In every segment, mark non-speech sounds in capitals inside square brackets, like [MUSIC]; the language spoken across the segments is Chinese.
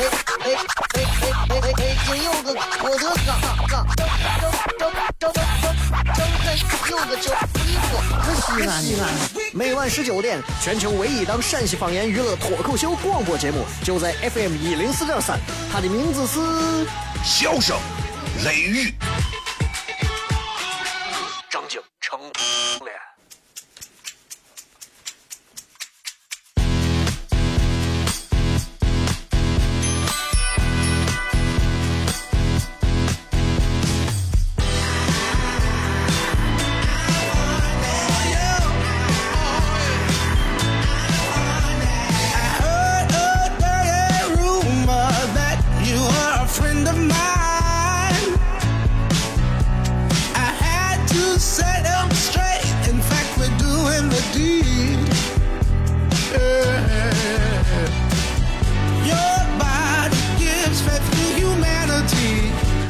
哎哎哎哎哎哎！今有个我的嘎嘎，张张张张张张有个叫衣服，西安西安。每晚十九点，全球唯一档陕西方言娱乐脱口秀广播节目，就在 FM 一零四点三，它的名字是《笑声雷雨》。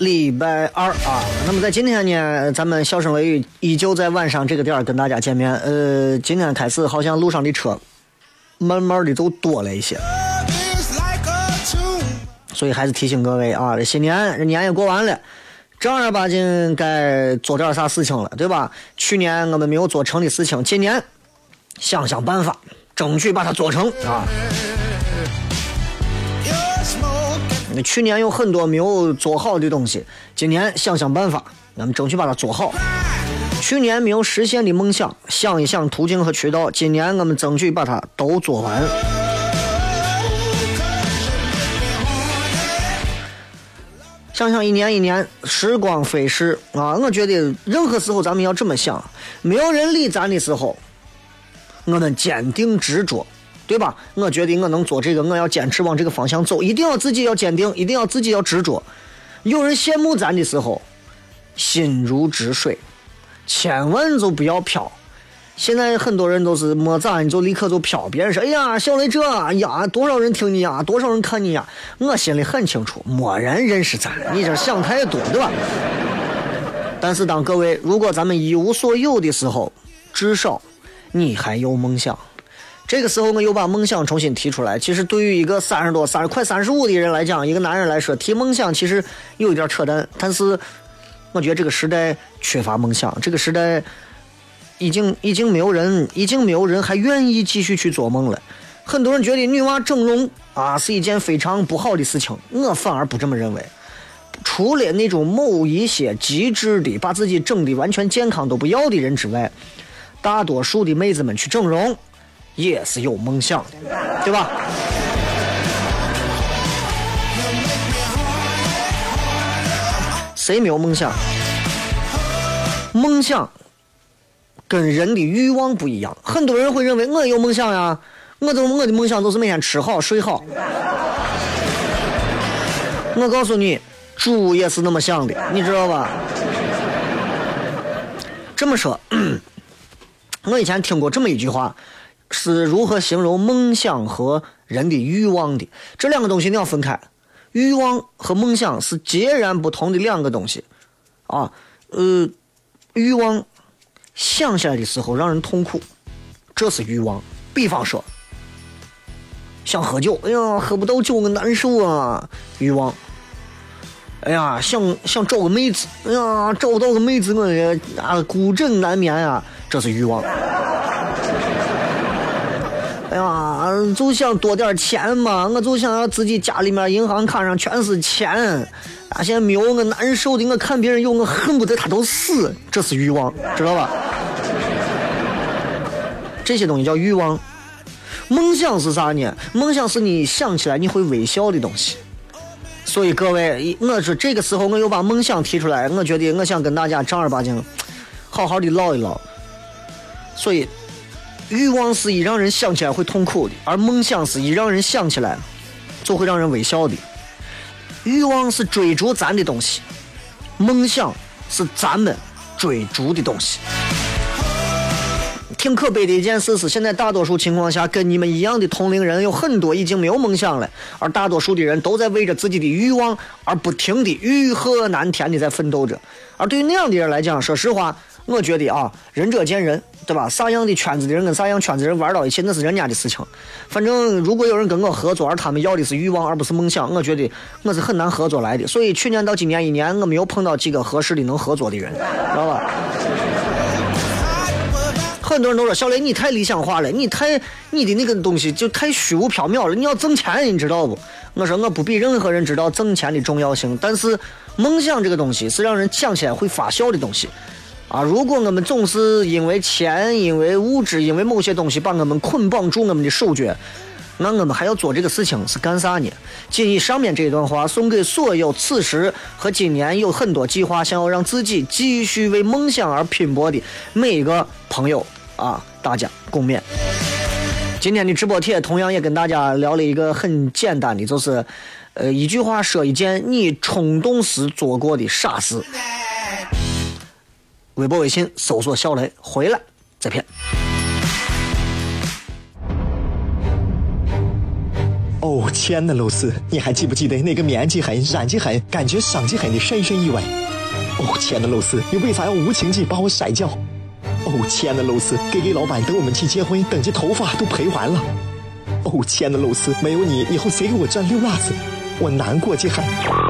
礼拜二啊，那么在今天呢，咱们笑声雷雨依旧在晚上这个点儿跟大家见面。呃，今天开始好像路上的车慢慢的都多了一些，所以还是提醒各位啊，这新年这年也过完了，正儿八经该做点啥事情了，对吧？去年我们没有做成的事情，今年想想办法，争取把它做成啊。去年有很多没有做好的东西，今年想想办法，咱们争取把它做好。去年没有实现的梦想，想一想途径和渠道，今年我们争取把它都做完。想想一年一年，时光飞逝啊！我觉得任何时候咱们要这么想：没有人理咱的时候，我们坚定执着。对吧？我觉得我能做这个，我要坚持往这个方向走，一定要自己要坚定，一定要自己要执着。有人羡慕咱的时候，心如止水，千万就不要飘。现在很多人都是没咋，你就立刻就飘。别人说：“哎呀，小雷这呀，多少人听你呀，多少人看你呀。”我心里很清楚，没人认识咱，你这想太多，对吧？但是当各位如果咱们一无所有的时候，至少你还有梦想。这个时候，我又把梦想重新提出来。其实，对于一个三十多、三十快三十五的人来讲，一个男人来说，提梦想其实有一点扯淡。但是，我觉得这个时代缺乏梦想，这个时代已经已经没有人，已经没有人还愿意继续去做梦了。很多人觉得女娃整容啊是一件非常不好的事情，我反而不这么认为。除了那种某一些极致的把自己整的完全健康都不要的人之外，大多数的妹子们去整容。也是有梦想的，对吧？谁没有梦想？梦想跟人的欲望不一样。很多人会认为我有梦想呀，我都我的梦想都是每天吃好睡好。我告诉你，猪也是那么想的，你知道吧？这么说，[CLEARS THROAT] 我以前听过这么一句话。是如何形容梦想和人的欲望的？这两个东西你要分开，欲望和梦想是截然不同的两个东西，啊，呃，欲望想起来的时候让人痛苦，这是欲望。比方说，想喝酒，哎呀，喝不到酒我难受啊，欲望。哎呀，想想找个妹子，哎呀，找到个妹子我啊孤枕难眠啊，这是欲望。哎呀，就想多点钱嘛，我就想要自己家里面银行卡上全是钱。啊，现在没有我难受的，我看别人有，我恨不得他都死。这是欲望，知道吧？这些东西叫欲望。梦想是啥呢？梦想是你想起来你会微笑的东西。所以各位，我说这个时候我又把梦想提出来，我觉得我想跟大家正儿八经好好的唠一唠。所以，欲望是一让人想起来会痛苦的，而梦想是一让人想起来就会让人微笑的。欲望是追逐咱的东西，梦想是咱们追逐的东西。挺可悲的一件事是，现在大多数情况下，跟你们一样的同龄人有很多已经没有梦想了，而大多数的人都在为着自己的欲望而不停的欲壑难填的在奋斗着。而对于那样的人来讲，说实话，我觉得啊，仁者见仁，对吧？啥样的圈子的人跟啥样圈子的人玩到一起，那是人家的事情。反正如果有人跟我合作，而他们要的是欲望而不是梦想，我觉得我是很难合作来的。所以去年到今年一年，我没有碰到几个合适的能合作的人，知道吧？很多人都说小雷你太理想化了，你太你的那个东西就太虚无缥缈了。你要挣钱，你知道不？我说我不比任何人知道挣钱的重要性，但是梦想这个东西是让人想起来会发笑的东西啊！如果我们总是因为钱、因为物质、因为某些东西把我们捆绑住我们的手脚，那我们还要做这个事情是干啥呢？谨以上面这段话送给所有此时和今年有很多计划想要让自己继续为梦想而拼搏的每一个朋友。啊，大家共勉。今天的直播帖同样也跟大家聊了一个很简单的，就是，呃，一句话说一件你冲动时做过的傻事。微博、微信搜索“小雷”，回来再骗。哦，亲爱的露丝，你还记不记得那个面积狠、染技狠、感觉伤及狠的深深意外？哦，亲爱的露丝，你为啥要无情地把我甩掉？哦，亲爱的露丝给给老板等我们去结婚，等这头发都赔完了。哦，亲爱的露丝，没有你，以后谁给我赚六辣子？我难过极了。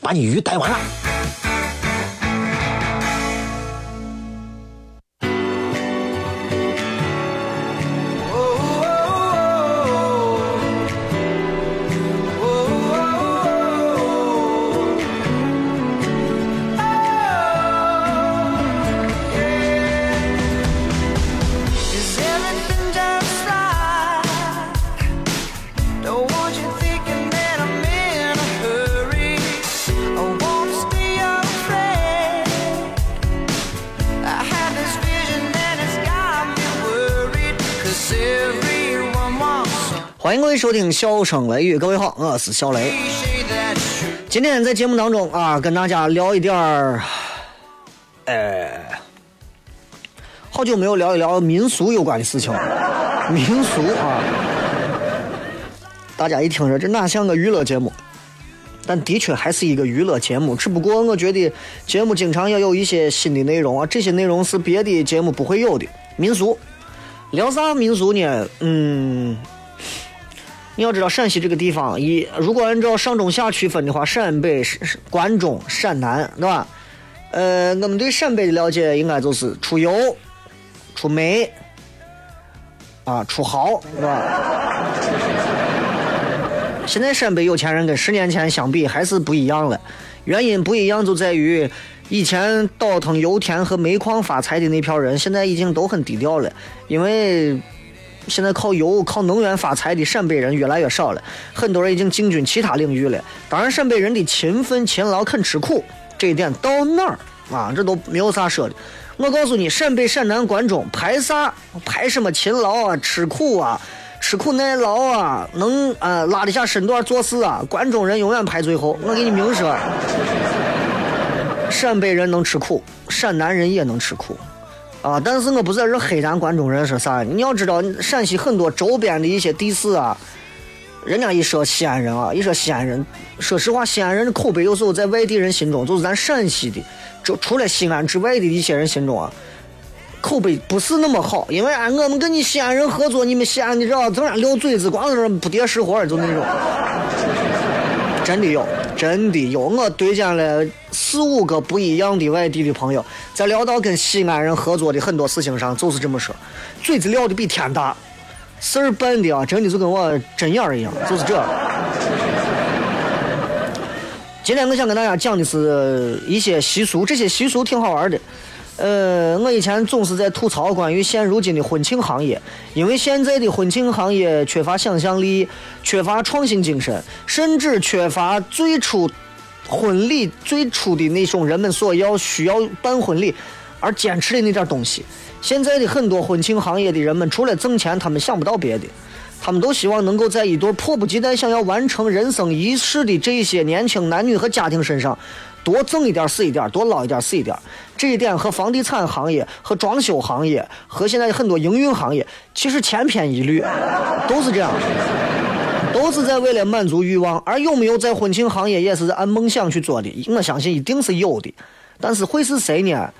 把你鱼逮完了。欢迎各位收听《笑声雷雨》，各位好，我是小雷。今天在节目当中啊，跟大家聊一点儿，呃，好久没有聊一聊民俗有关的事情了。民俗啊，大家一听说这哪像个娱乐节目？但的确还是一个娱乐节目，只不过我觉得节目经常要有一些新的内容啊，这些内容是别的节目不会有的。民俗，聊啥民俗呢？嗯。你要知道陕西这个地方，一如果按照上中下区分的话，陕北、关中、陕南，对吧？呃，我们对陕北的了解应该就是出油、出煤，啊，出豪，是吧？现在陕北有钱人跟十年前相比还是不一样了，原因不一样就在于以前倒腾油田和煤矿发财的那票人，现在已经都很低调了，因为。现在靠油、靠能源发财的陕北人越来越少了，很多人已经进军其他领域了。当然，陕北人的勤奋、勤劳、肯吃苦，这一点到哪儿啊？这都没有啥说的。我告诉你，陕北、陕南、关中排啥？排什么勤劳啊、吃苦啊、吃苦耐劳啊，能啊拉得下身段做事啊？关中人永远排最后。我给你明说，陕北人能吃苦，陕南人也能吃苦。啊！但是我不在这黑咱关中人说啥，你要知道陕西很多周边的一些地市啊，人家一说西安人啊，一说西安人，说实话，西安人的口碑有时候在外地人心中，就是咱陕西的，就除了西安之外的一些人心中啊，口碑不是那么好，因为啊，我们跟你西安人合作，你们西安的知道，整天撂嘴子，光是不叠实活就那种。真的有，真的有，我对见了四五个不一样的外地的朋友，在聊到跟西安人合作的很多事情上，就是这么说，嘴子撂的比天大，事儿办的啊，真的就跟我针眼儿一样，就是这。今天我想跟大家讲的是一些习俗，这些习俗挺好玩的。呃，我以前总是在吐槽关于现如今的婚庆行业，因为现在的婚庆行业缺乏想象力，缺乏创新精神，甚至缺乏最初婚礼最初的那种人们所要需要办婚礼而坚持的那点东西。现在的很多婚庆行业的人们，除了挣钱，他们想不到别的。他们都希望能够在一对迫不及待想要完成人生仪式的这些年轻男女和家庭身上多挣一点是一点，多捞一点是一点。这一点和房地产行业、和装修行业、和现在很多营运行业其实千篇一律，都是这样，都是在为了满足欲望。而有没有在婚庆行业也是按梦想去做的？我相信一定是有的，但是会是谁呢？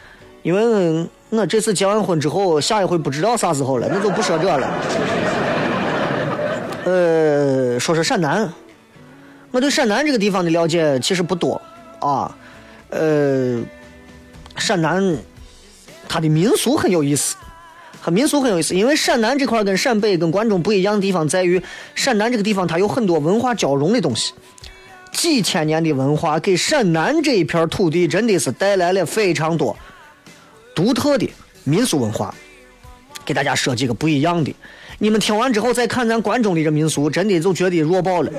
因为我这次结完婚之后，下一回不知道啥时候了，那就不说这了。呃，说说陕南，我对陕南这个地方的了解其实不多啊。呃，陕南它的民俗很有意思，和民俗很有意思，因为陕南这块跟陕北、跟关中不一样的地方在于，陕南这个地方它有很多文化交融的东西，几千年的文化给陕南这一片土地真的是带来了非常多独特的民俗文化，给大家说几个不一样的。你们听完之后再看咱关中的这民俗，真的就觉得弱爆了。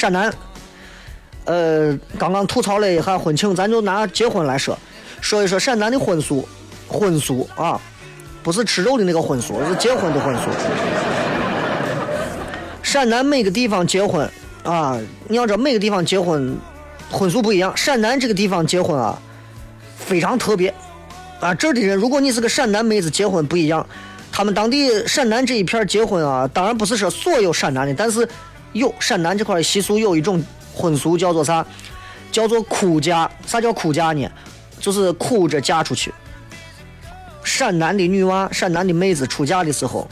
陕南，呃，刚刚吐槽了一下婚庆，咱就拿结婚来说，说一说陕南的婚俗，婚俗啊，不是吃肉的那个婚俗，是结婚的婚俗。陕南每个地方结婚啊，你要知道每个地方结婚婚俗不一样，陕南这个地方结婚啊，非常特别。啊，这儿的人，如果你是个陕南妹子，结婚不一样。他们当地陕南这一片结婚啊，当然不是说所有陕南的，但是有陕南这块习俗有一种婚俗叫做啥？叫做哭嫁。啥叫哭嫁呢？就是哭着嫁出去。陕南的女娃、陕南的妹子出嫁的时候，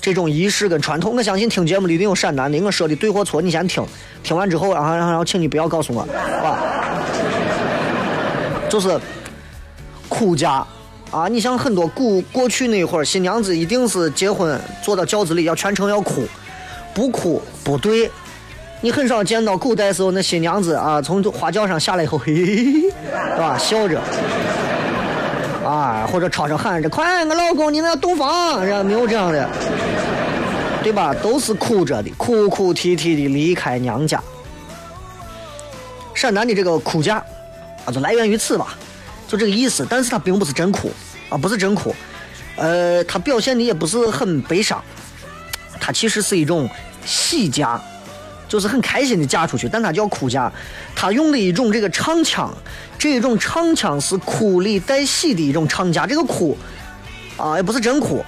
这种仪式跟传统，我相信听节目的一定有陕南的。我说的对或错，你先听，听完之后，然后然后请你不要告诉我，好吧？[LAUGHS] 就是。哭嫁，啊！你像很多古过去那会儿，新娘子一定是结婚坐到轿子里要全程要哭，不哭不对。你很少见到古代时候那新娘子啊，从花轿上下来以后，嘿 [LAUGHS] 嘿嘿，是吧？笑着，啊，或者吵着喊着，快，我老公，你们要洞房，没有这样的，对吧？都是哭着的，哭哭啼啼的离开娘家。陕南的这个哭嫁，啊，就来源于此吧。就这个意思，但是他并不是真哭啊，不是真哭，呃，他表现的也不是很悲伤，他其实是一种喜嫁，就是很开心的嫁出去，但他叫哭嫁，他用的一种这个唱腔，这种唱腔是哭里带喜的一种唱腔，这个哭啊，也不是真哭，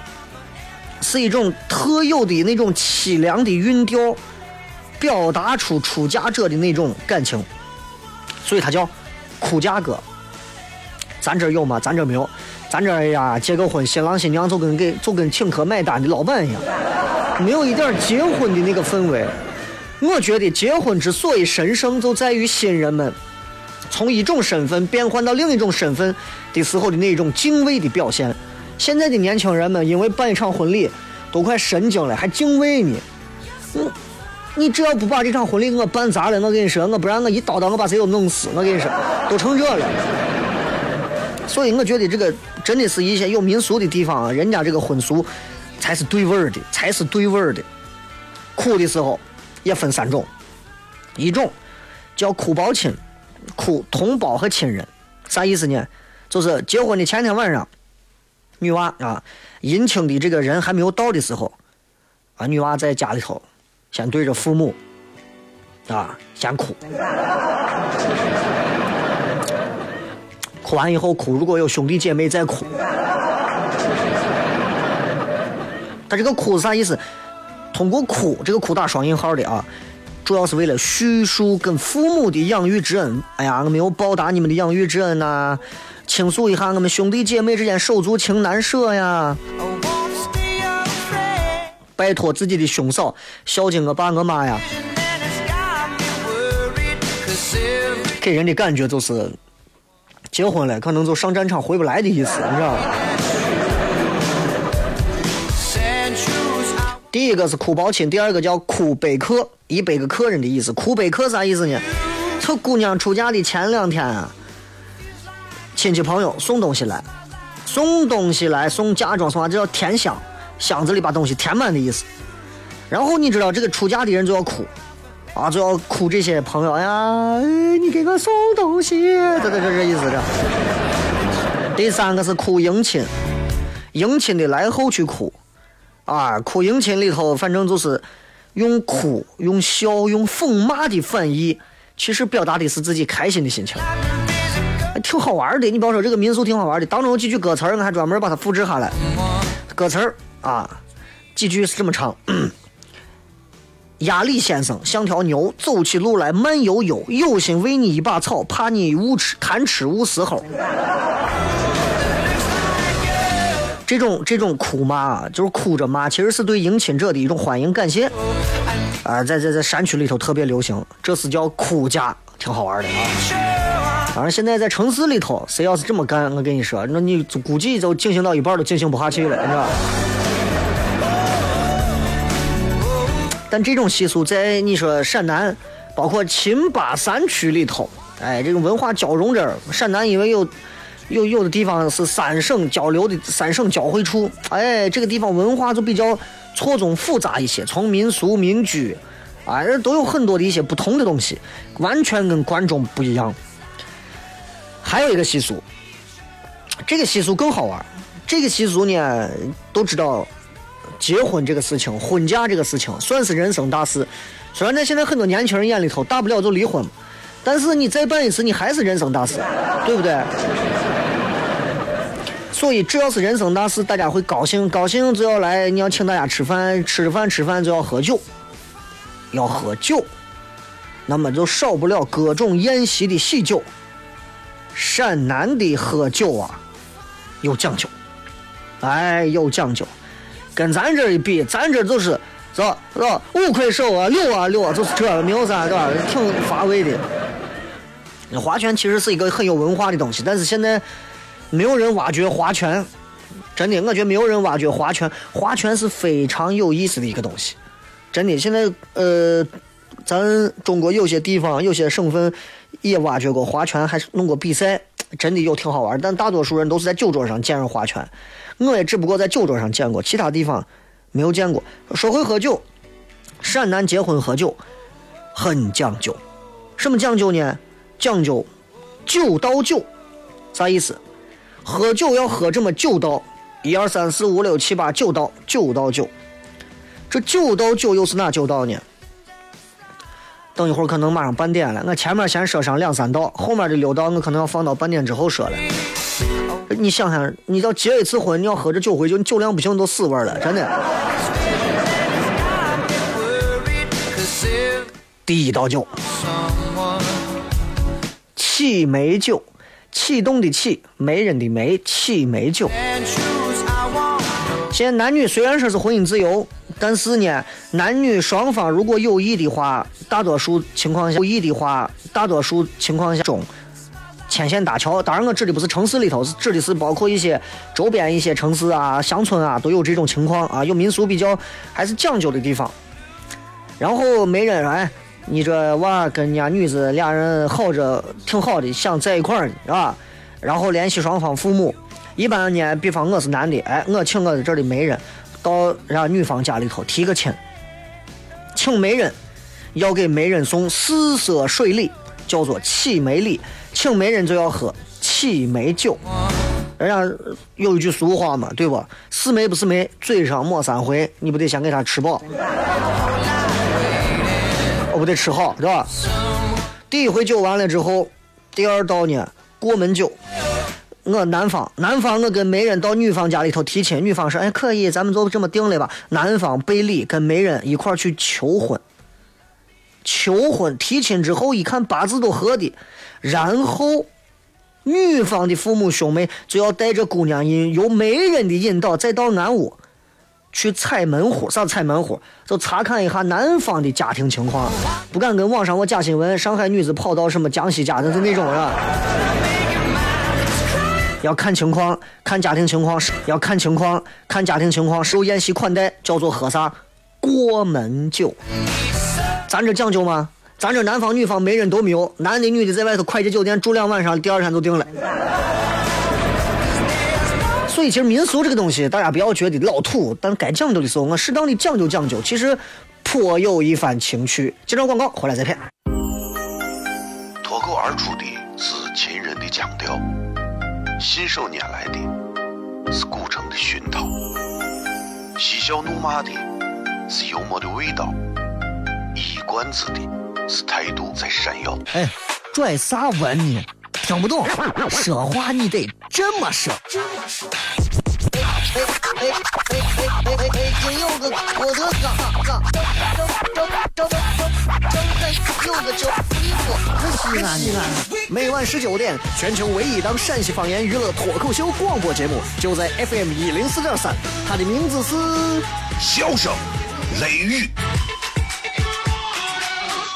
是一种特有的那种凄凉的韵调，表达出出嫁者的那种感情，所以他叫哭嫁歌。咱这有吗？咱这没有。咱这呀，结个婚，新郎新娘就跟给就跟请客买单的老板一样，没有一点结婚的那个氛围。我觉得结婚之所以神圣，就在于新人们从一种身份变换到另一种身份的时候的那种敬畏的表现。现在的年轻人们因为办一场婚礼都快神经了，还敬畏呢？我，你只要不把这场婚礼给我办砸了，我跟你说，我不然我一刀刀我把谁都弄死。我跟你说，都成这了。所以我觉得这个真的是一些有民俗的地方啊，人家这个婚俗才是对味儿的，才是对味儿的。哭的时候也分三种，一种叫哭包亲，哭同胞和亲人，啥意思呢？就是结婚的前天晚上，女娃啊，迎亲的这个人还没有到的时候，啊，女娃在家里头先对着父母啊先哭。[LAUGHS] 哭完以后哭，如果有兄弟姐妹再哭，他这个哭是啥意思？通过哭，这个哭打双引号的啊，主要是为了叙述跟父母的养育之恩。哎呀，我没有报答你们的养育之恩呐，倾诉一下我们兄弟姐妹之间手足情难舍呀。拜托自己的兄嫂孝敬我爸我妈呀。给人的感觉就是结婚了，可能就上战场回不来的意思，你知道吗？第一个是哭包亲，第二个叫哭背客，一百个客人的意思。哭背客啥意思呢？这姑娘出嫁的前两天啊，亲戚朋友送东西来，送东西来送嫁妆送啥，这叫填箱，箱子里把东西填满的意思。然后你知道这个出嫁的人就要哭。啊，就要哭这些朋友呀！你给我送东西，这这这这意思这。第三个是哭迎亲，迎亲的来后去哭，啊，哭迎亲里头反正就是用哭、用笑、用讽骂的反义，其实表达的是自己开心的心情，挺好玩的。你比方说这个民俗挺好玩的，当中有几句歌词，我还专门把它复制下来。歌词儿啊，几句是这么唱。[CLEARS THROAT] 亚里先生像条牛，走起路来慢悠悠，有心喂你一把草，怕你误吃贪吃误死猴。这种这种哭骂，就是哭着骂，其实是对迎亲者的一种欢迎感谢。啊，在在在山区里头特别流行，这是叫哭嫁，挺好玩的啊。当然，现在在城市里头，谁要是这么干，我跟你说，那你估计就进行到一半都进行不下去了，你知道。但这种习俗在你说陕南，包括秦巴山区里头，哎，这种文化交融这儿，陕南因为有有有的地方是三省交流的三省交汇处，哎，这个地方文化就比较错综复杂一些，从民俗民居，啊，都有很多的一些不同的东西，完全跟关中不一样。还有一个习俗，这个习俗更好玩，这个习俗呢，都知道。结婚这个事情，婚嫁这个事情，算是人生大事。虽然在现在很多年轻人眼里头，大不了就离婚，但是你再办一次，你还是人生大事，对不对？所以只要是人生大事，大家会高兴，高兴就要来，你要请大家吃饭，吃饭吃饭就要喝酒，要喝酒，那么就少不了各种宴席的喜酒。陕南的喝酒啊，有讲究，哎，有讲究。跟咱这一比，咱这就是是吧？是吧？五魁首啊，六啊六啊，就是这没有啥，对吧？挺乏味的。那划拳其实是一个很有文化的东西，但是现在没有人挖掘划拳。真的，我觉得没有人挖掘划拳。划拳是非常有意思的一个东西。真的，现在呃，咱中国有些地方、有些省份也挖掘过划拳，还弄过比赛，真的有挺好玩。但大多数人都是在酒桌上见人划拳。我也只不过在酒桌上见过，其他地方没有见过。说回喝酒，陕南结婚喝酒很讲究，什么讲究呢？讲究九道酒，啥意思？喝酒要喝这么九道，一二三四五六七八九道，九道酒。这九道酒又是哪九道呢？等一会儿可能马上半点了，我前面先说上两三道，后面的六道我可能要放到半点之后说了。你想想，你要结一次婚，你要喝这酒回酒，你酒量不行都死味了，真的。第一道酒，启梅酒，启动的启，媒人的媒，启媒酒。现在男女虽然说是婚姻自由，但是呢，男女双方如果有意的话，大多数情况下有意的话，大多数情况下中。牵线搭桥，当然我指的不是城市里头，是指的是包括一些周边一些城市啊、乡村啊，都有这种情况啊，有民俗比较还是讲究的地方。然后媒人：“哎，你这娃跟人家女子俩人好着挺好的，想在一块儿是吧？然后联系双方父母。一般呢，比方我是男的，哎，我请我的这里媒人到人家女方家里头提个亲，请媒人要给媒人送四色水礼，叫做启媒礼。”请媒人就要喝启媒酒，人家有一句俗话嘛，对不？是媒不是媒，嘴上抹三回，你不得先给他吃饱，我不得吃好，对吧？第一回酒完了之后，第二道呢，过门酒。我男方，男方我跟媒人到女方家里头提亲，女方说，哎，可以，咱们就这么定了吧。男方备礼，跟媒人一块去求婚。求婚提亲之后一看八字都合的，然后女方的父母兄妹就要带着姑娘引，由媒人的引导，再到俺屋去踩门户。啥踩门户？就查看一下男方的家庭情况，不敢跟网上我假新闻，上海女子跑到什么江西家的，就那种啊。要看情况，看家庭情况，要看情况，看家庭情况。受宴席款待叫做喝啥？过门酒。咱这讲究吗？咱这男方女方媒人都没有，男的女的在外头快捷酒店住两晚上，第二天就定了。所以其实民俗这个东西，大家不要觉得老土，但该讲究的时候，我适当的讲究讲究，其实颇有一番情趣。接着广告，回来再片。脱口而出的是秦人的腔调，信手拈来的是古城的熏陶，嬉笑怒骂的是幽默的味道，一冠子的是态度在闪耀。哎，拽啥文呢？听不懂，说话你得这么说。哎哎哎哎哎哎哎！北京有个郭德纲，张张张张张张有个叫李波，西安西安。每晚十九点，全球唯一档陕西方言娱乐脱口秀广播节目，就在 FM 一零四点三，它的名字是《笑声雷雨》。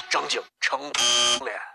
张景成脸。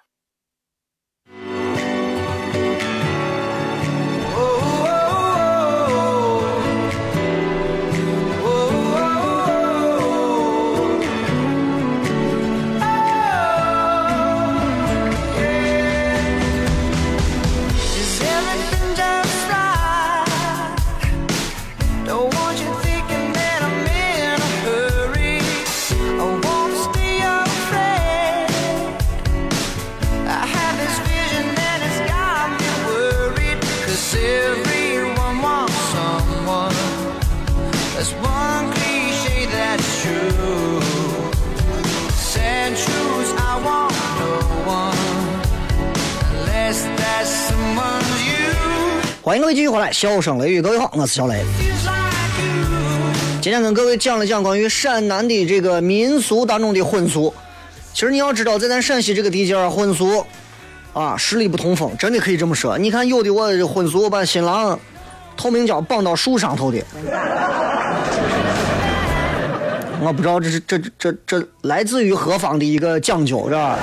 迎各位继续回来，笑声雷雨，各位好，我是小雷。今天跟各位讲了讲关于陕南的这个民俗当中的婚俗。其实你要知道，在咱陕西这个地界儿，婚俗啊十里不同风，真的可以这么说。你看有的我婚俗把新郎透明胶绑到树上头的，我不知道这是这这这这来自于何方的一个讲究，是吧？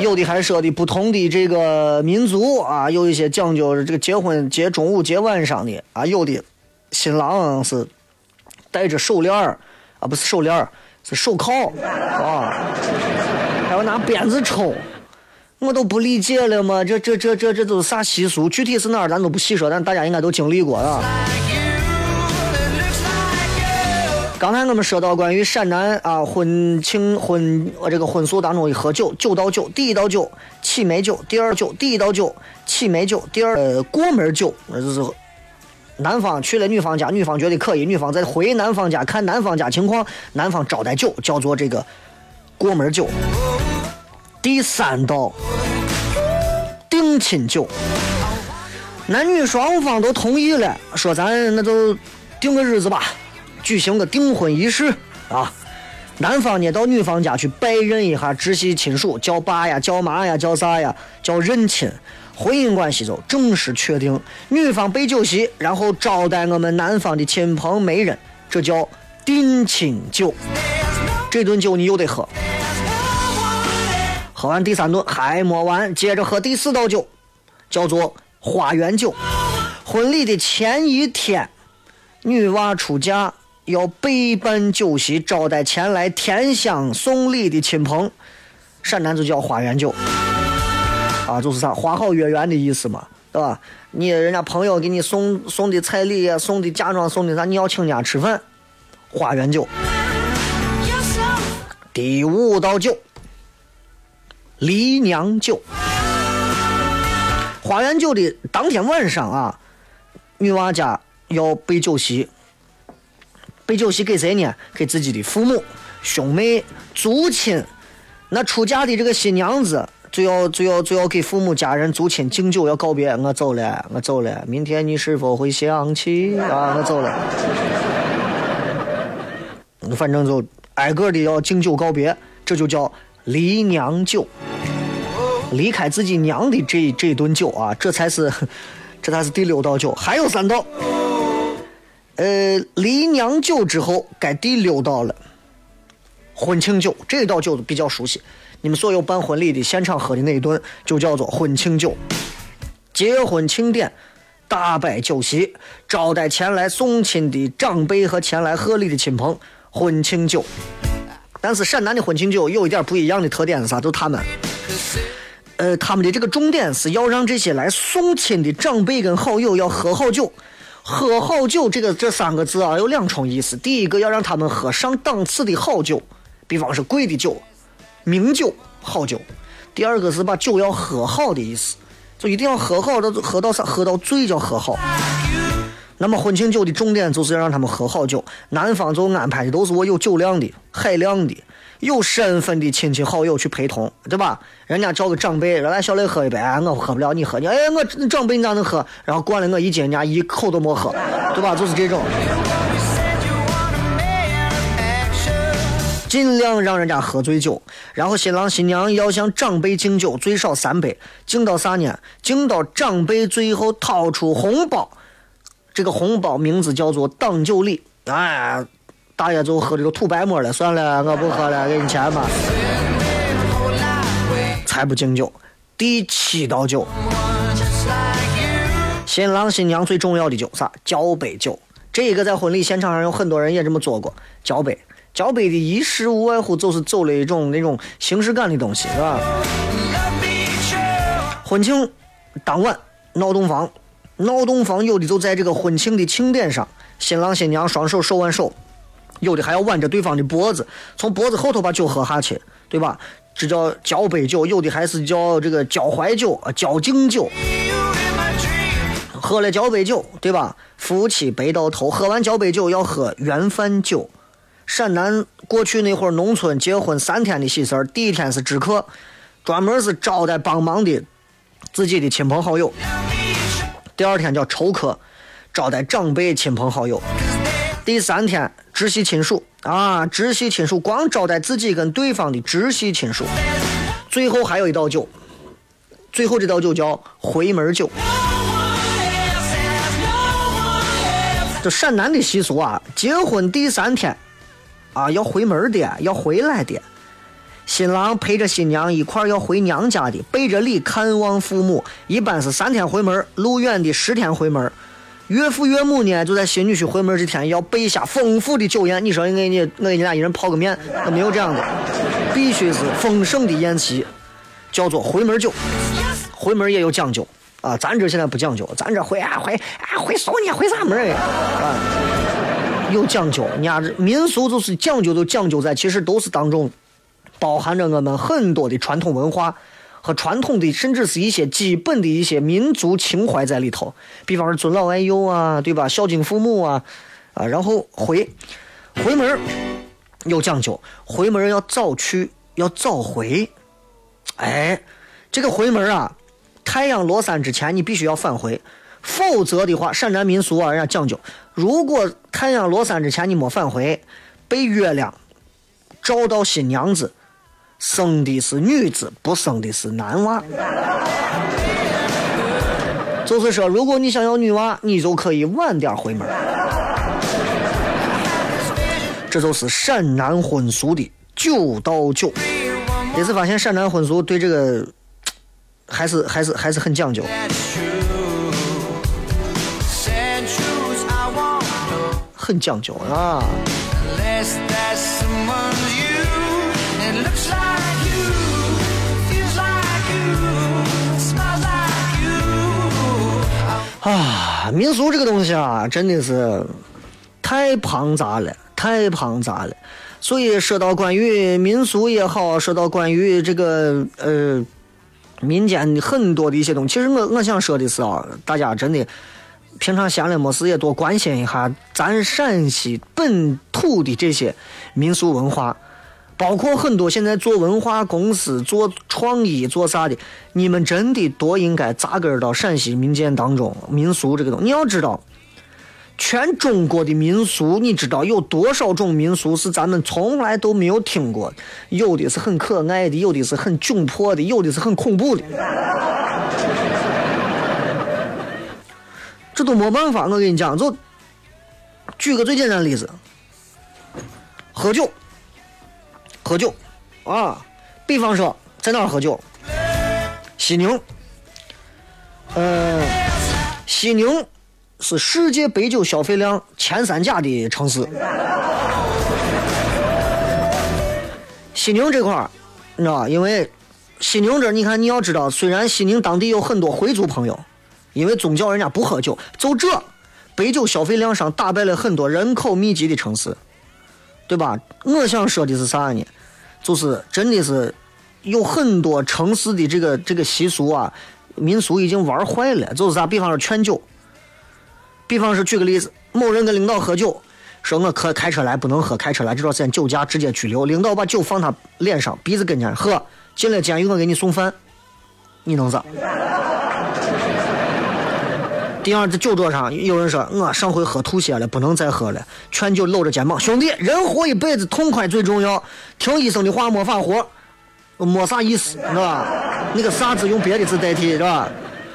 有的还说的不同的这个民族啊，有一些讲究这个结婚结中午结晚上的啊，有的新郎是戴着手链儿啊，不是手链儿，是手铐啊，还要拿鞭子抽，我都不理解了嘛，这这这这这都是啥习俗？具体是哪儿咱都不细说，但大家应该都经历过啊。刚才我们说到关于陕南啊婚庆婚呃这个婚俗当中的喝酒，九道酒，第一道酒起眉酒，第二酒第一道酒起眉酒，第二呃过门酒，那就是男方去了女方家，女方觉得可以，女方再回男方家看男方家情况，男方招待酒叫做这个过门酒。第三道定亲酒，男女双方都同意了，说咱那就定个日子吧，举行个订婚仪式啊。男方呢到女方家去拜认一下直系亲属，叫爸呀，叫妈呀，叫啥呀，叫认亲。婚姻关系就正式确定，女方备酒席，然后招待我们男方的亲朋媒人，这叫定亲酒。这顿酒你又得喝，喝完第三顿还没完，接着喝第四道酒，叫做花园酒。婚礼的前一天，女娃出嫁要备办酒席，招待前来添香送礼的亲朋，陕南就叫花园酒。啊，就是啥花好月圆的意思嘛，对吧？你人家朋友给你送送的彩礼呀，送的嫁妆，送的啥，你要请人家吃饭，花园酒。第五道酒，离娘酒。花园酒的当天晚上啊，女娃家要备酒席，备酒席给谁呢？给自己的父母、兄妹、族亲。那出嫁的这个新娘子就要就要就要给父母家人族亲敬酒，要告别，我走了，我走了，明天你是否会想起啊？我走了。反正就挨个的要敬酒告别，这就叫离娘酒。离开自己娘的这这顿酒啊，这才是 [LAUGHS] 这才是第六道酒，还有三道。呃，离娘酒之后，该第六道了。婚庆酒这道酒比较熟悉，你们所有办婚礼的现场喝的那一顿就叫做婚庆酒。结婚庆典，大摆酒席，招待前来送亲的长辈和前来贺礼的亲朋。婚庆酒，但是陕南的婚庆酒有一点不一样的特点是啥？就他们，呃，他们的这个重点是要让这些来送亲的长辈跟好友要喝好酒。喝好酒这个这三个字啊，有两重意思。第一个要让他们喝上档次的好酒，比方是贵的酒、名酒、好酒；第二个是把酒要喝好的意思，就一定要喝好，到喝到啥？喝到醉叫喝好。那么婚庆酒的重点就是要让他们喝好酒，男方就安排的都是我有酒量的、海量的、有身份的亲戚好友去陪同，对吧？人家叫个长辈，来小磊喝一杯，我喝不了，你喝你，哎我长辈你咋能喝？然后灌了我一斤，人家一口都没喝，对吧？就是这种，尽量让人家喝醉酒，然后新郎新娘要向长辈敬酒，最少三杯，敬到啥呢？敬到长辈最后掏出红包，这个红包名字叫做挡酒礼。哎，大爷就喝这个吐白沫了，算了，我不喝了，给你钱吧。才不敬酒。第七道酒，新郎新娘最重要的酒啥？交杯酒。这个在婚礼现场上有很多人也这么做过，交杯。交杯的仪式无外乎就是走了一种那种形式感的东西，是吧？婚庆当晚闹洞房，闹洞房有的就在这个婚庆的庆典上，新郎新娘双手手挽手，有的还要挽着对方的脖子，从脖子后头把酒喝下去，对吧？这叫交杯酒，有的还是叫这个交怀酒、啊交敬酒。喝了交杯酒，对吧？夫妻白到头，喝完交杯酒要喝圆饭酒。陕南过去那会儿农村结婚三天的喜事儿，第一天是知客，专门是招待帮忙的自己的亲朋好友；第二天叫酬客，招待长辈亲朋好友；第三天直系亲属啊，直系亲属光招待自己跟对方的直系亲属。最后还有一道酒，最后这道酒叫回门酒。这陕南的习俗啊，结婚第三天，啊要回门的，要回来的。新郎陪着新娘一块要回娘家的，背着礼看望父母，一般是三天回门，路远的十天回门。岳父岳母呢，就在新女婿回门这天要备下丰富的酒宴。你说我给你，我给你俩一人泡个面，那没有这样的，必须是丰盛的宴席，叫做回门酒。回门也有讲究啊，咱这现在不讲究，咱这回啊回啊回送你回啥门啊？有讲究，你家这民俗就是讲究，都讲究在其实都是当中包含着我们很多的传统文化和传统的，甚至是一些基本的一些民族情怀在里头。比方说尊老爱幼啊，对吧？孝敬父母啊，啊，然后回回门有讲究，回门要早去，要早回。哎，这个回门啊，太阳落山之前你必须要返回，否则的话，陕南民俗啊，人家讲究，如果太阳落山之前你没返回，被月亮照到新娘子，生的是女子，不生的是男娃。就是说，如果你想要女娃，你就可以晚点回门。这就是陕南婚俗的九道九。这次发现陕南婚俗对这个还是还是还是很讲究。很讲究啊。啊，民俗这个东西啊，真的是太庞杂了，太庞杂了。所以说到关于民俗也好，说到关于这个呃民间很多的一些东西，其实我我想说的是啊，大家真的平常闲了没事也多关心一下咱陕西本土的这些民俗文化。包括很多现在做文化公司、做创意、做啥的，你们真的多应该扎根到陕西民间当中民俗这个东西。你要知道，全中国的民俗，你知道有多少种民俗是咱们从来都没有听过的？有的是很可爱的，有的是很窘迫的，有的是很恐怖的。这都没办法，我跟你讲，就举个最简单的例子，喝酒，喝酒啊，比方说在哪儿喝酒？西宁，呃，西宁是世界白酒消费量前三甲的城市。西宁这块儿，你知道吧？因为西宁这儿，你看你要知道，虽然西宁当地有很多回族朋友，因为宗教人家不喝酒，就这白酒消费量上打败了很多人口密集的城市，对吧？我想说的是啥呢？就是真的是有很多城市的这个这个习俗啊、民俗已经玩坏了。就是啥？比方说劝酒，比方说举个例子，某人跟领导喝酒，说我开开车来不能喝，开车来这段时间酒驾直接拘留。领导把酒放他脸上、鼻子跟前，喝进了监狱我给你送饭，你能咋？第二，在酒桌上有人说我上回喝吐血了，不能再喝了。劝酒搂着肩膀，兄弟，人活一辈子痛快最重要，听医生的话没法活，没啥意思，是吧？那个啥字用别的字代替，是吧？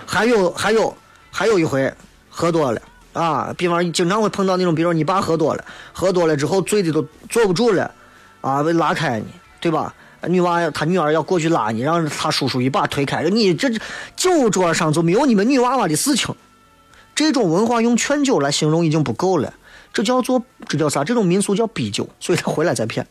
还有还有 [LAUGHS] 还有一回喝多了啊，比方经常会碰到那种，比如你爸喝多了，喝多了之后醉的都坐不住了，啊，被拉开你，对吧？女娃她女儿要过去拉你，让他叔叔一把推开，你这酒桌上就没有你们女娃娃的事情。这种文化用劝酒来形容已经不够了，这叫做这叫啥？这种民俗叫逼酒，所以他回来再骗。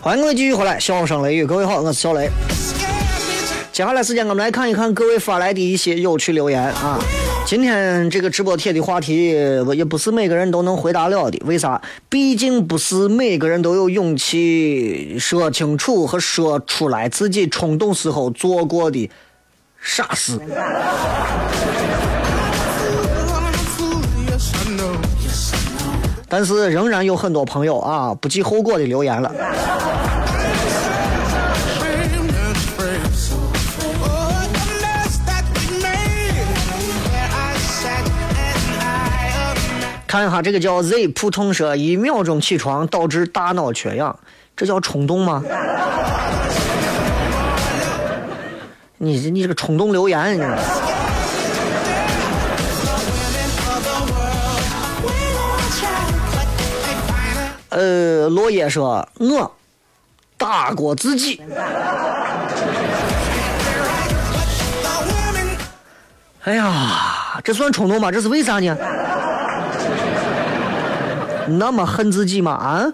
欢迎各位继续回来，笑声雷雨，各位好，我是小雷。接下来时间我们来看一看各位发来的一些有趣留言啊。今天这个直播贴的话题，我也不是每个人都能回答了的。为啥？毕竟不是每个人都有勇气说清楚和说出来自己冲动时候做过的傻事。但是仍然有很多朋友啊不计后果的留言了。看一下这个叫 Z 普通说，一秒钟起床导致大脑缺氧，这叫冲动吗？[LAUGHS] 你你这个冲动留言，你知道吗呃，落叶说，我打过自己。哎呀，这算冲动吗？这是为啥呢？那么恨自己吗？啊？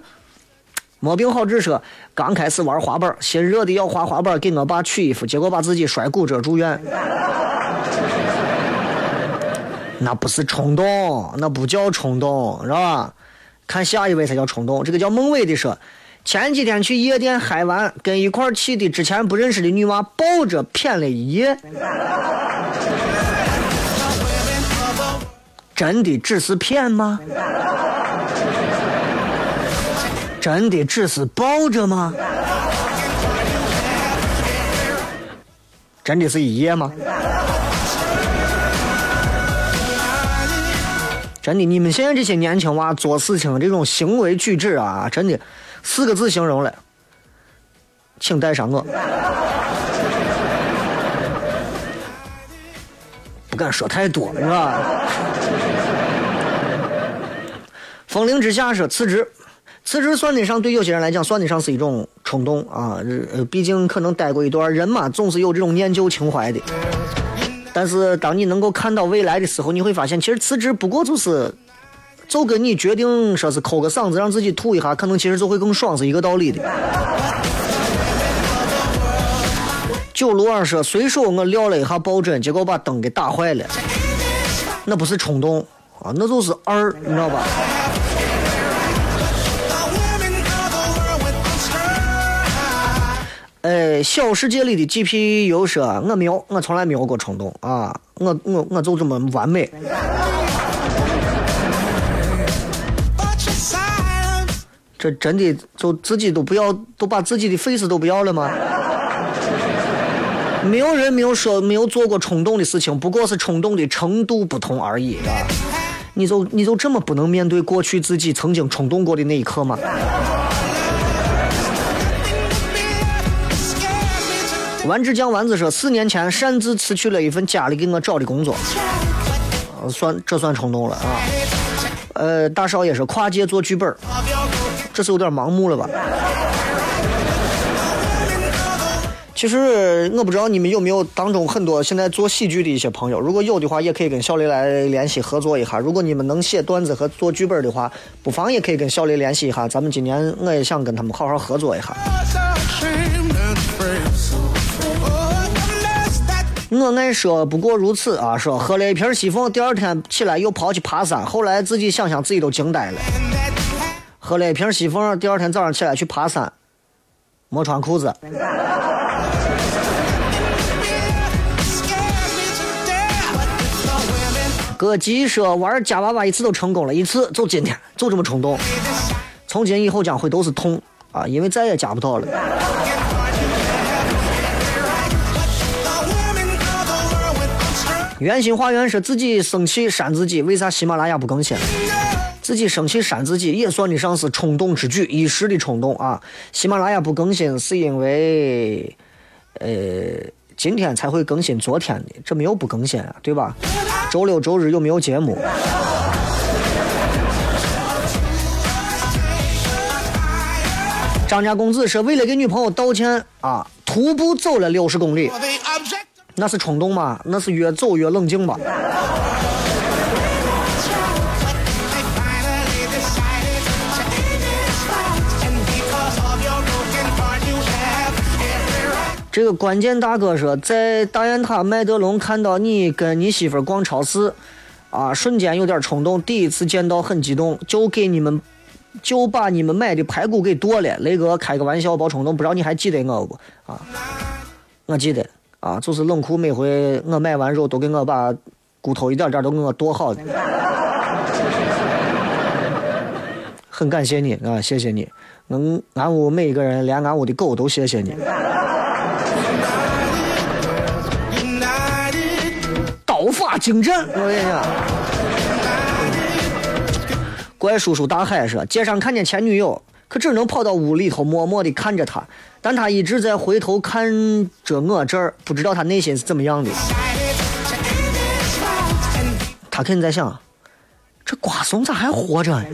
没病好治说，刚开始玩滑板，心热的要滑滑板，给我爸取衣服，结果把自己摔骨折住院。[LAUGHS] 那不是冲动，那不叫冲动，是吧？看下一位才叫冲动，这个叫孟伟的说，前几天去夜店嗨完，跟一块去的之前不认识的女娃抱着骗了一夜。[LAUGHS] 真的只是骗吗？真的只是抱着吗？真的是一夜吗？真的，你们现在这些年轻娃做事情这种行为举止啊，真的四个字形容了，请带上我。不敢说太多，是吧？风铃之下说辞职，辞职算得上对有些人来讲算得上是一种冲动啊，呃，毕竟可能待过一段人嘛，总是有这种念旧情怀的。但是当你能够看到未来的时候，你会发现，其实辞职不过就是，就跟你决定说是抠个嗓子让自己吐一下，可能其实就会更爽是一个道理的。九路二说，随手我撂了一下抱枕，结果把灯给打坏了，那不是冲动啊，那就是二，你知道吧？哎，小世界里的 GPU 说，我没有，我从来没有过冲动啊，我我我就这么完美。这真的就自己都不要，都把自己的 face 都不要了吗？没有人没有说没有做过冲动的事情，不过是冲动的程度不同而已啊！你就你就这么不能面对过去自己曾经冲动过的那一刻吗？丸之酱丸子说，四年前擅自辞去了一份家里给我找的工作，呃算这算冲动了啊。呃，大少爷说跨界做剧本儿，这是有点盲目了吧？其实我不知道你们有没有当中很多现在做喜剧的一些朋友，如果有的话，也可以跟小雷来联系合作一下。如果你们能写段子和做剧本的话，不妨也可以跟小雷联系一下。咱们今年我也想跟他们好好合作一下。我爱说不过如此啊，说喝了一瓶西凤，第二天起来又跑去爬山，后来自己想想自己都惊呆了。喝了一瓶西凤，第二天早上起来去爬山，没穿裤子。哥吉说玩夹娃娃一次都成功了，一次就今天就这么冲动，从今以后将会都是痛啊，因为再也夹不到了。圆心花园说自己生气扇自己，为啥喜马拉雅不更新？自己生气扇自己也算得上是冲动之举，一时的冲动啊。喜马拉雅不更新是因为，呃，今天才会更新昨天的，这没有不更新啊，对吧？周六周日又没有节目。张家公子是为了给女朋友道歉啊，徒步走了六十公里。那是冲动吗那是越走越冷静吧这个关键大哥说在大雁塔麦德龙看到你跟你媳妇逛超市啊瞬间有点冲动第一次见到很激动就给你们就把你们买的排骨给剁了雷哥开个玩笑别冲动不知道你还记得我不？啊我记得。啊，就是冷库每回我买完肉都给我把骨头一点点都给我剁好的。很感谢你啊，谢谢你，能俺屋每一个人，连俺屋的狗都谢谢你。刀法精湛，我跟你讲。怪叔叔大海说，街上看见前女友，可只能跑到屋里头默默地看着她，但他一直在回头看着我这儿，不知道他内心是怎么样的。他肯定在想，这瓜怂咋还活着呢？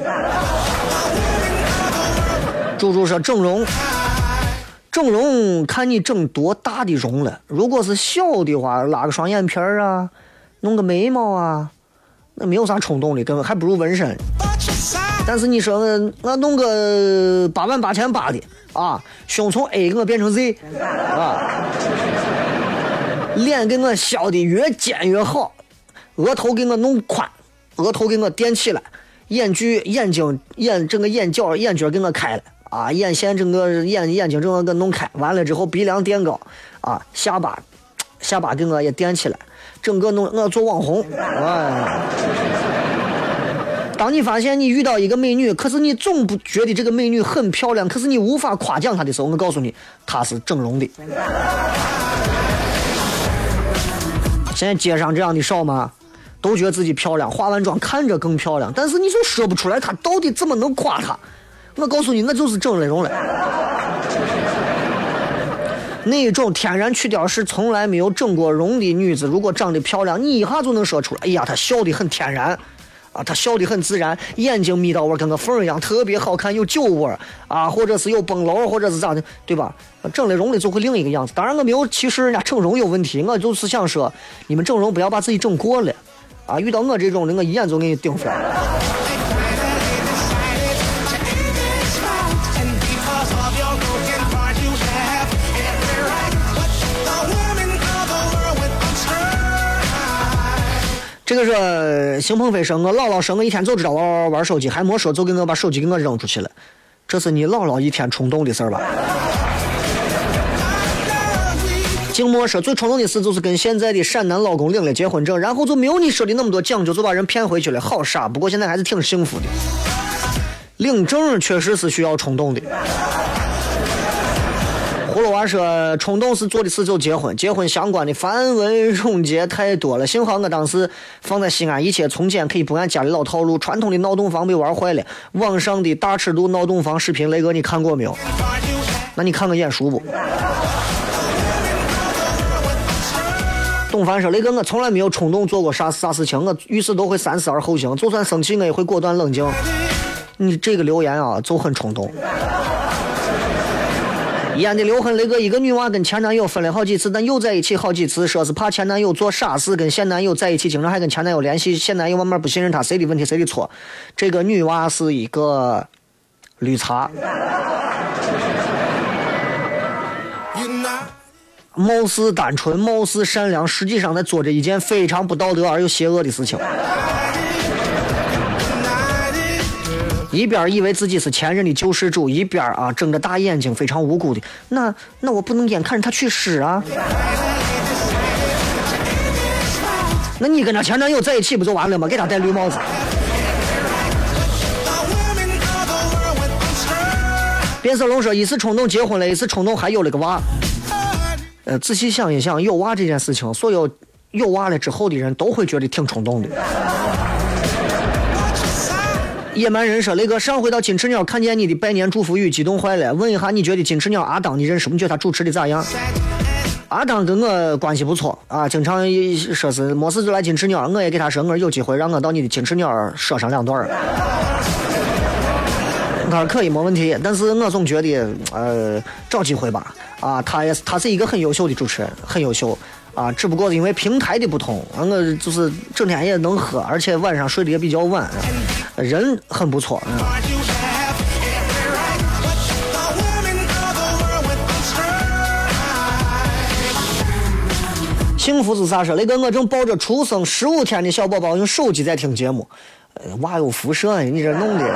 猪猪说整容，整容看你整多大的容了。如果是小的话，拉个双眼皮儿啊，弄个眉毛啊，那没有啥冲动的，根本还不如纹身。但是你说我我弄个八万八千八的啊，胸从 A 给我变成 Z 啊，脸给我削的越尖越好，额头给我弄宽，额头给我垫起来，眼距眼睛眼整个眼角眼角给我开了啊，眼线整个眼眼睛整个给弄开，完了之后鼻梁垫高啊，下巴下巴给我也垫起来，整个弄我做网红，哎。当你发现你遇到一个美女，可是你总不觉得这个美女很漂亮，可是你无法夸奖她的时候，我告诉你，她是整容的。现在街上这样的少吗？都觉得自己漂亮，化完妆看着更漂亮，但是你就说不出来她到底怎么能夸她。我告诉你，那就是整了容了。那种天然去雕是从来没有整过容的女子，如果长得漂亮，你一下就能说出来。哎呀，她笑得很天然，他，笑得很自然，眼睛眯到窝跟个缝儿一样，特别好看，有酒窝啊，或者是有崩楼，或者是咋的，对吧？整了容了就会另一个样子。当然我没有歧视人家整容有问题，我就是想说，你们整容不要把自己整过了啊！遇到我这种的，我一眼就给你顶翻。And 这个是邢鹏飞说，我姥姥说我一天就知道玩玩玩手机，还没说就给我把手机给我扔出去了。这是你姥姥一天冲动的事儿吧？静默说最冲动的事就是跟现在的陕南老公领了结婚证，然后就没有你说的那么多讲究，就把人骗回去了，好傻。不过现在还是挺幸福的。领证确实是需要冲动的。葫芦娃说：“冲动是做的事就结婚，结婚相关的繁文缛节太多了。幸好我当时放在西安，一切从简，可以不按家里老套路。传统的闹洞房被玩坏了，网上的大尺度闹洞房视频，雷哥你看过没有？那你看个眼熟不？”董凡说：“雷哥，我从来没有冲动做过啥啥事情，我遇事都会三思而后行，就算生气我也会果断冷静。你这个留言啊，就很冲动。”演的刘痕，雷哥，一个女娃跟前男友分了好几次，但又在一起好几次，说是怕前男友做傻事，跟现男友在一起，经常还跟前男友联系，现男友慢慢不信任她，谁的问题谁的错？这个女娃是一个绿茶，貌似单纯，貌似善良，实际上在做着一件非常不道德而又邪恶的事情。一边以为自己是前任的救世主，一边啊睁着大眼睛，非常无辜的。那那我不能眼看着他去世啊！那你跟他前男友在一起不就完了吗？给他戴绿帽子。变色龙说，一次冲动结婚了，一次冲动还有了个娃。呃，仔细想一想，有娃这件事情，所有有娃了之后的人都会觉得挺冲动的。野蛮人说：“雷哥，上回到金翅鸟看见你的拜年祝福语，激动坏了。问一下，你觉得金翅鸟阿当你认识吗？你觉得他主持的咋样？”阿当跟我关系不错啊，经常说是没事就来金翅鸟，我也给他说，我说有机会让我到你的金翅鸟说上两段。他说可以没问题，但是我总觉得呃找机会吧，啊，他也是他是一个很优秀的主持人，很优秀啊，只不过因为平台的不同，我就是整天也能喝，而且晚上睡得也比较晚，人很不错。嗯幸福是啥说？雷哥，我正抱着出生十五天的小宝宝用手机在听节目，呃娃有辐射，你这弄的。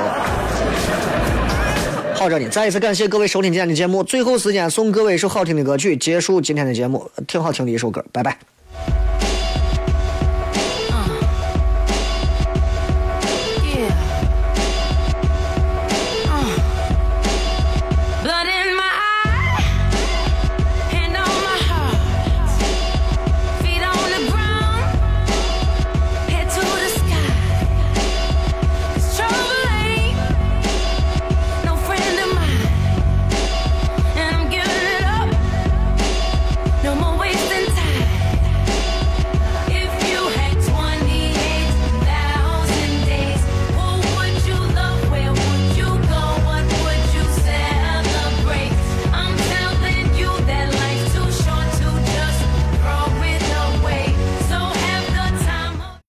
好着呢，再一次感谢各位收听今天的节目。最后时间送各位一首好听的歌曲，结束今天的节目，挺好听的一首歌，拜拜。